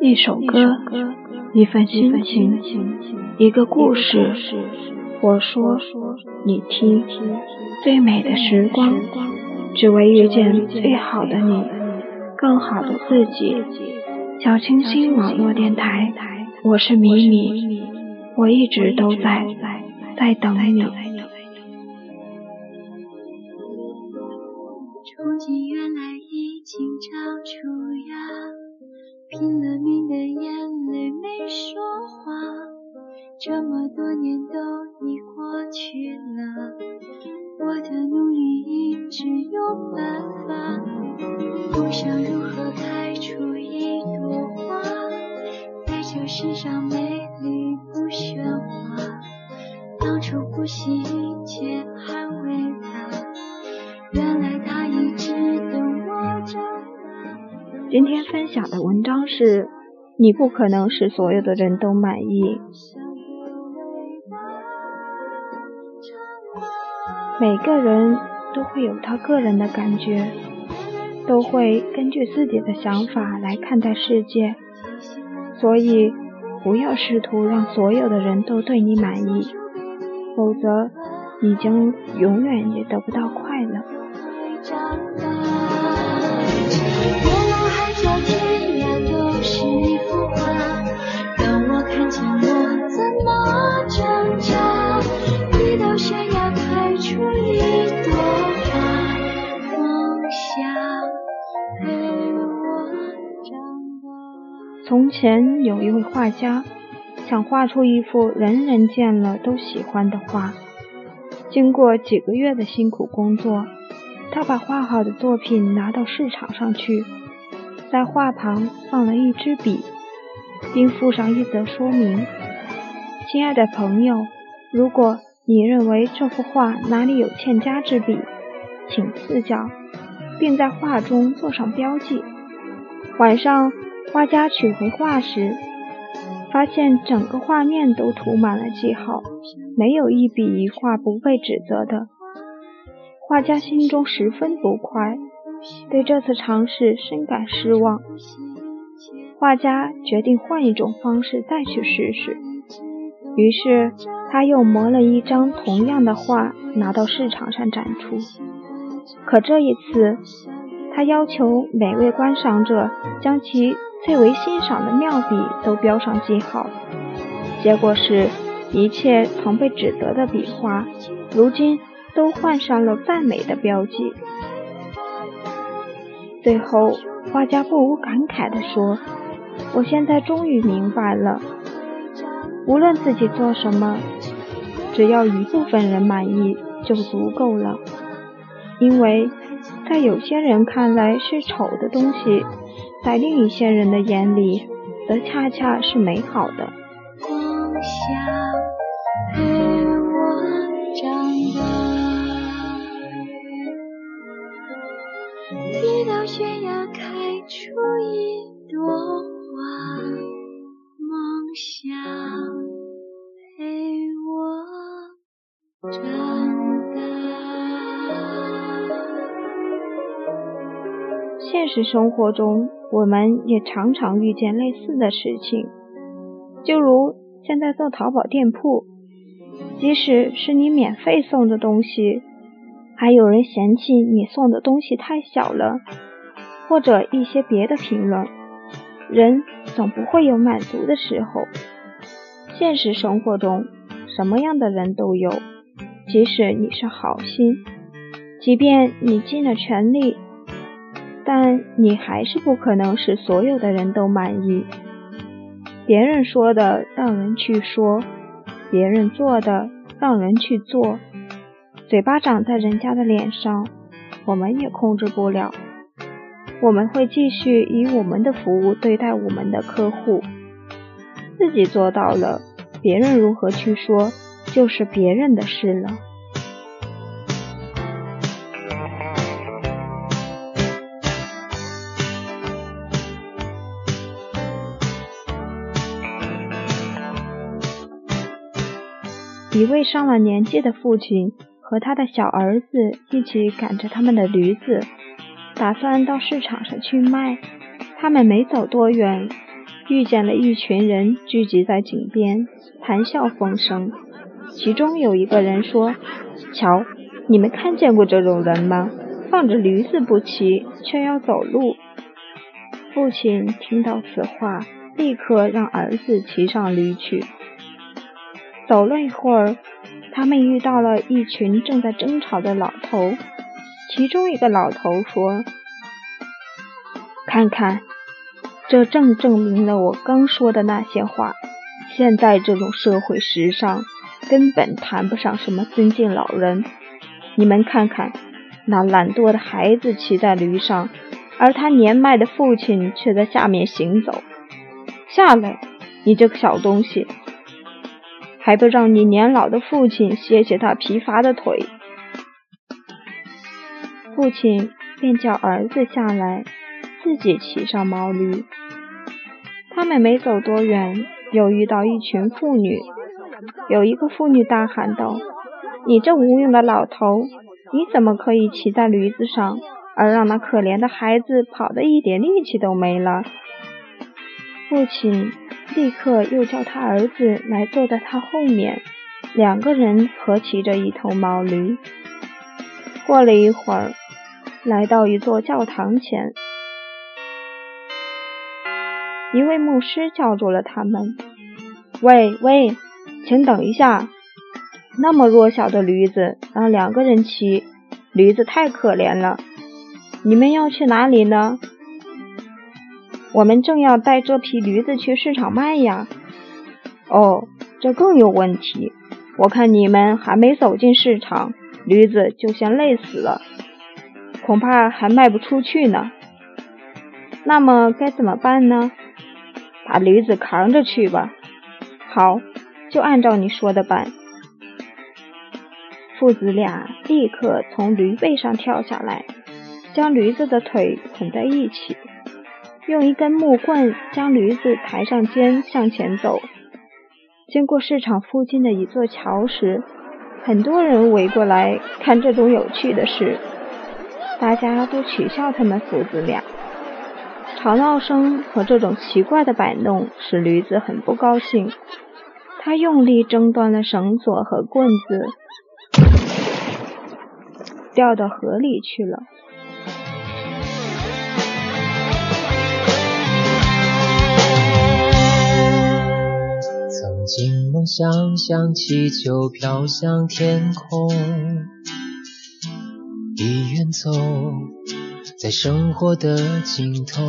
一首歌，一份心情，一个故事。我说，你听。最美的时光，只为遇见最好的你，更好的自己。小清新网络电台，我是米米，我一直都在，在等你。憧憬原来已经长出芽。拼了命的眼泪没说话，这么多年都已过去了，我的努力一直有办法。不想如何开出一朵花，在这世上美丽不喧哗。当初不惜一切今天分享的文章是：你不可能使所有的人都满意。每个人都会有他个人的感觉，都会根据自己的想法来看待世界，所以不要试图让所有的人都对你满意，否则你将永远也得不到快乐。从前有一位画家，想画出一幅人人见了都喜欢的画。经过几个月的辛苦工作，他把画好的作品拿到市场上去，在画旁放了一支笔，并附上一则说明：“亲爱的朋友，如果你认为这幅画哪里有欠佳之笔，请赐教，并在画中做上标记。”晚上。画家取回画时，发现整个画面都涂满了记号，没有一笔一画不被指责的。画家心中十分不快，对这次尝试深感失望。画家决定换一种方式再去试试。于是，他又磨了一张同样的画，拿到市场上展出。可这一次，他要求每位观赏者将其。最为欣赏的妙笔都标上记号，结果是一切曾被指责的笔画，如今都换上了赞美的标记。最后，画家不无感慨地说：“我现在终于明白了，无论自己做什么，只要一部分人满意就足够了，因为在有些人看来是丑的东西。”在另一些人的眼里，则恰恰是美好的。光下陪我长大，一道悬崖开出一朵花，梦想陪我长大。现实生活中。我们也常常遇见类似的事情，就如现在做淘宝店铺，即使是你免费送的东西，还有人嫌弃你送的东西太小了，或者一些别的评论。人总不会有满足的时候。现实生活中，什么样的人都有，即使你是好心，即便你尽了全力。但你还是不可能使所有的人都满意。别人说的让人去说，别人做的让人去做。嘴巴长在人家的脸上，我们也控制不了。我们会继续以我们的服务对待我们的客户。自己做到了，别人如何去说，就是别人的事了。一位上了年纪的父亲和他的小儿子一起赶着他们的驴子，打算到市场上去卖。他们没走多远，遇见了一群人聚集在井边，谈笑风生。其中有一个人说：“瞧，你们看见过这种人吗？放着驴子不骑，却要走路。”父亲听到此话，立刻让儿子骑上驴去。走了一会儿，他们遇到了一群正在争吵的老头。其中一个老头说：“看看。”这正证明了我刚说的那些话。现在这种社会时尚根本谈不上什么尊敬老人。你们看看，那懒惰的孩子骑在驴上，而他年迈的父亲却在下面行走。下来，你这个小东西，还得让你年老的父亲歇歇他疲乏的腿？父亲便叫儿子下来。自己骑上毛驴，他们没走多远，又遇到一群妇女。有一个妇女大喊道：“你这无用的老头，你怎么可以骑在驴子上，而让那可怜的孩子跑得一点力气都没了？”父亲立刻又叫他儿子来坐在他后面，两个人合骑着一头毛驴。过了一会儿，来到一座教堂前。一位牧师叫住了他们：“喂喂，请等一下！那么弱小的驴子让两个人骑，驴子太可怜了。你们要去哪里呢？我们正要带这匹驴子去市场卖呀。哦，这更有问题。我看你们还没走进市场，驴子就先累死了，恐怕还卖不出去呢。那么该怎么办呢？”把驴子扛着去吧。好，就按照你说的办。父子俩立刻从驴背上跳下来，将驴子的腿捆在一起，用一根木棍将驴子抬上肩向前走。经过市场附近的一座桥时，很多人围过来看这种有趣的事，大家都取笑他们父子俩。吵闹声和这种奇怪的摆弄使驴子很不高兴，他用力挣断了绳索和棍子，掉到河里去了。想像气球飘向天空，已远走。在生活的尽头，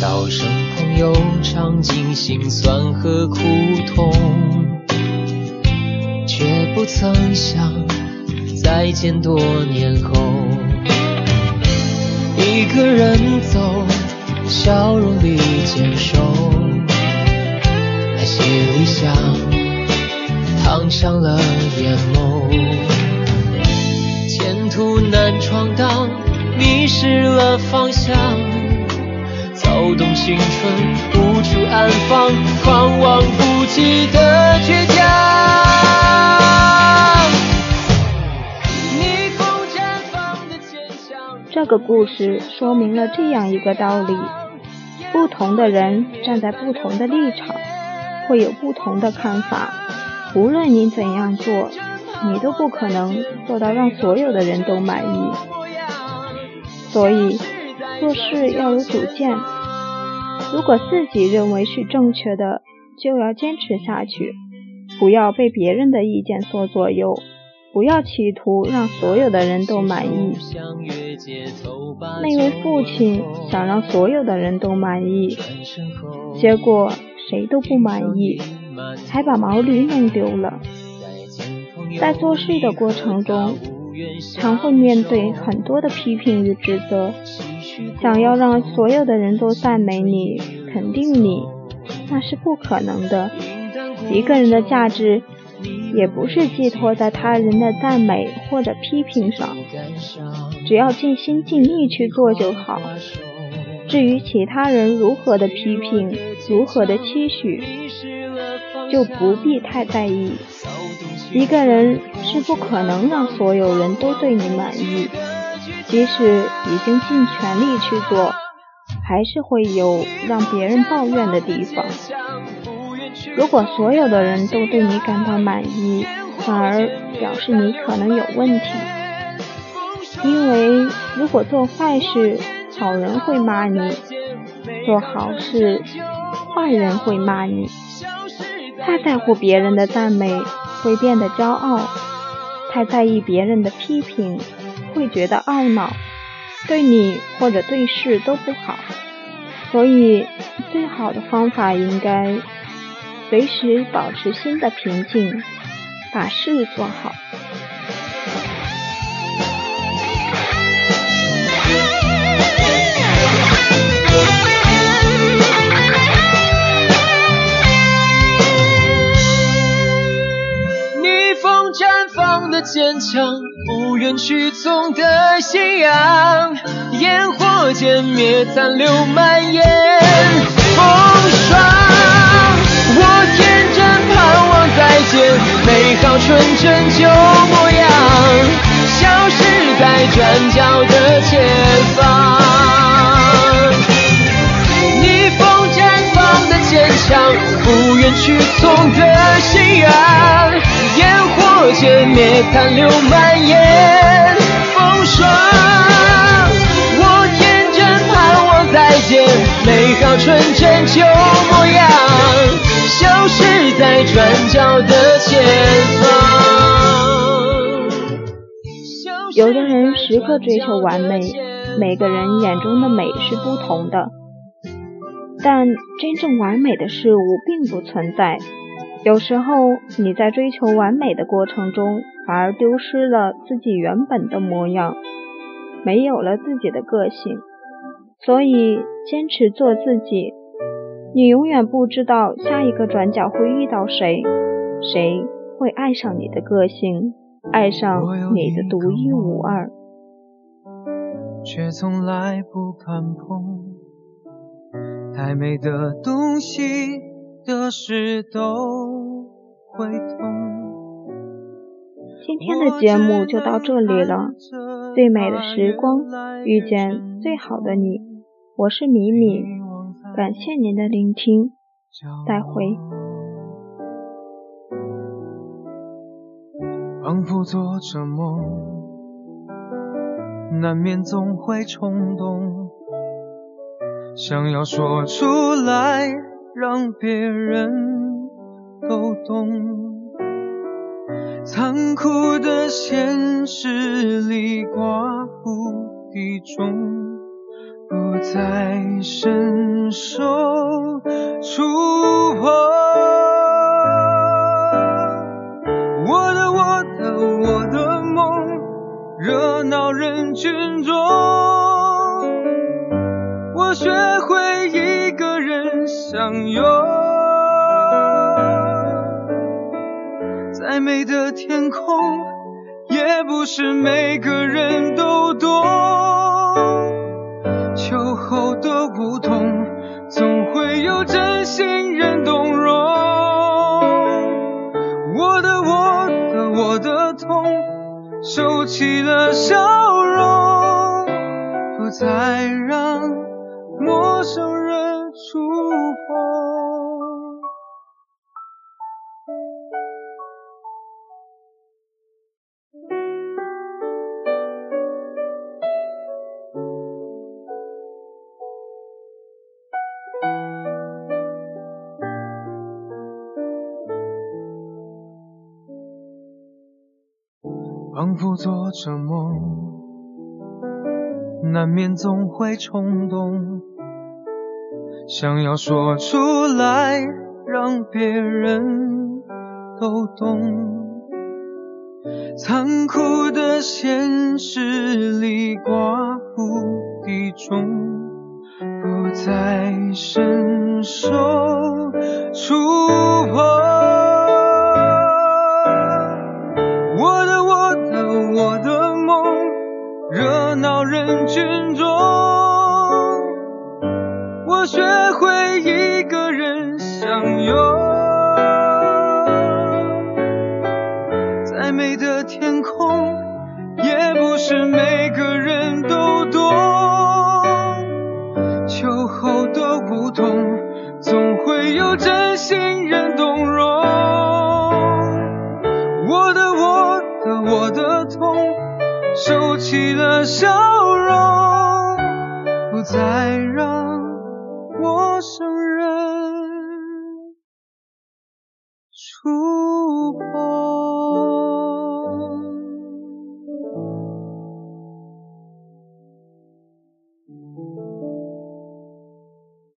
道声朋友尝尽心酸和苦痛，却不曾想再见多年后，一个人走，笑容里坚守，些理想烫伤了眼眸，前途难闯荡。迷失了方向，躁动青春无处安放，狂妄不羁的倔强。逆风绽放的坚强。这个故事说明了这样一个道理：不同的人站在不同的立场，会有不同的看法。无论你怎样做，你都不可能做到让所有的人都满意。所以做事要有主见。如果自己认为是正确的，就要坚持下去，不要被别人的意见所左右，不要企图让所有的人都满意。那位父亲想让所有的人都满意，结果谁都不满意，还把毛驴弄丢了。在做事的过程中。常会面对很多的批评与指责，想要让所有的人都赞美你、肯定你，那是不可能的。一个人的价值，也不是寄托在他人的赞美或者批评上，只要尽心尽力去做就好。至于其他人如何的批评、如何的期许，就不必太在意。一个人是不可能让所有人都对你满意，即使已经尽全力去做，还是会有让别人抱怨的地方。如果所有的人都对你感到满意，反而表示你可能有问题。因为如果做坏事，好人会骂你；做好事，坏人会骂你。太在乎别人的赞美，会变得骄傲；太在意别人的批评，会觉得懊恼。对你或者对事都不好。所以，最好的方法应该随时保持心的平静，把事做好。逆风绽放的坚强，不愿屈从的信仰。烟火歼灭，残留蔓延，好纯真旧模样，消失在转角的前方。逆风绽放的坚强，不愿屈从的信仰，烟火歼灭，残留蔓延，风霜。我天真盼望再见美好纯真旧模样，消失在转角的前方。有的人时刻追求完美，每个人眼中的美是不同的，但真正完美的事物并不存在。有时候你在追求完美的过程中，反而丢失了自己原本的模样，没有了自己的个性。所以，坚持做自己。你永远不知道下一个转角会遇到谁，谁会爱上你的个性，爱上你的独一无二。却从来不敢碰太美的东西得失都会痛。今天的节目就到这里了。最美的时光，遇见最好的你。我是米米，感谢您的聆听，再会。仿佛做着梦，难免总会冲动，想要说出来让别人都懂。残酷的现实里，寡妇的重。不再伸手触碰，我的我的我的梦，热闹人群中，我学会一个人相拥，再美的天空，也不是每个人的痛收起了笑容，不再让仿佛做着梦，难免总会冲动，想要说出来让别人都懂。残酷的现实里，寡不敌众，不再伸手有真心人动容。我的我的我的痛收起了笑容不再让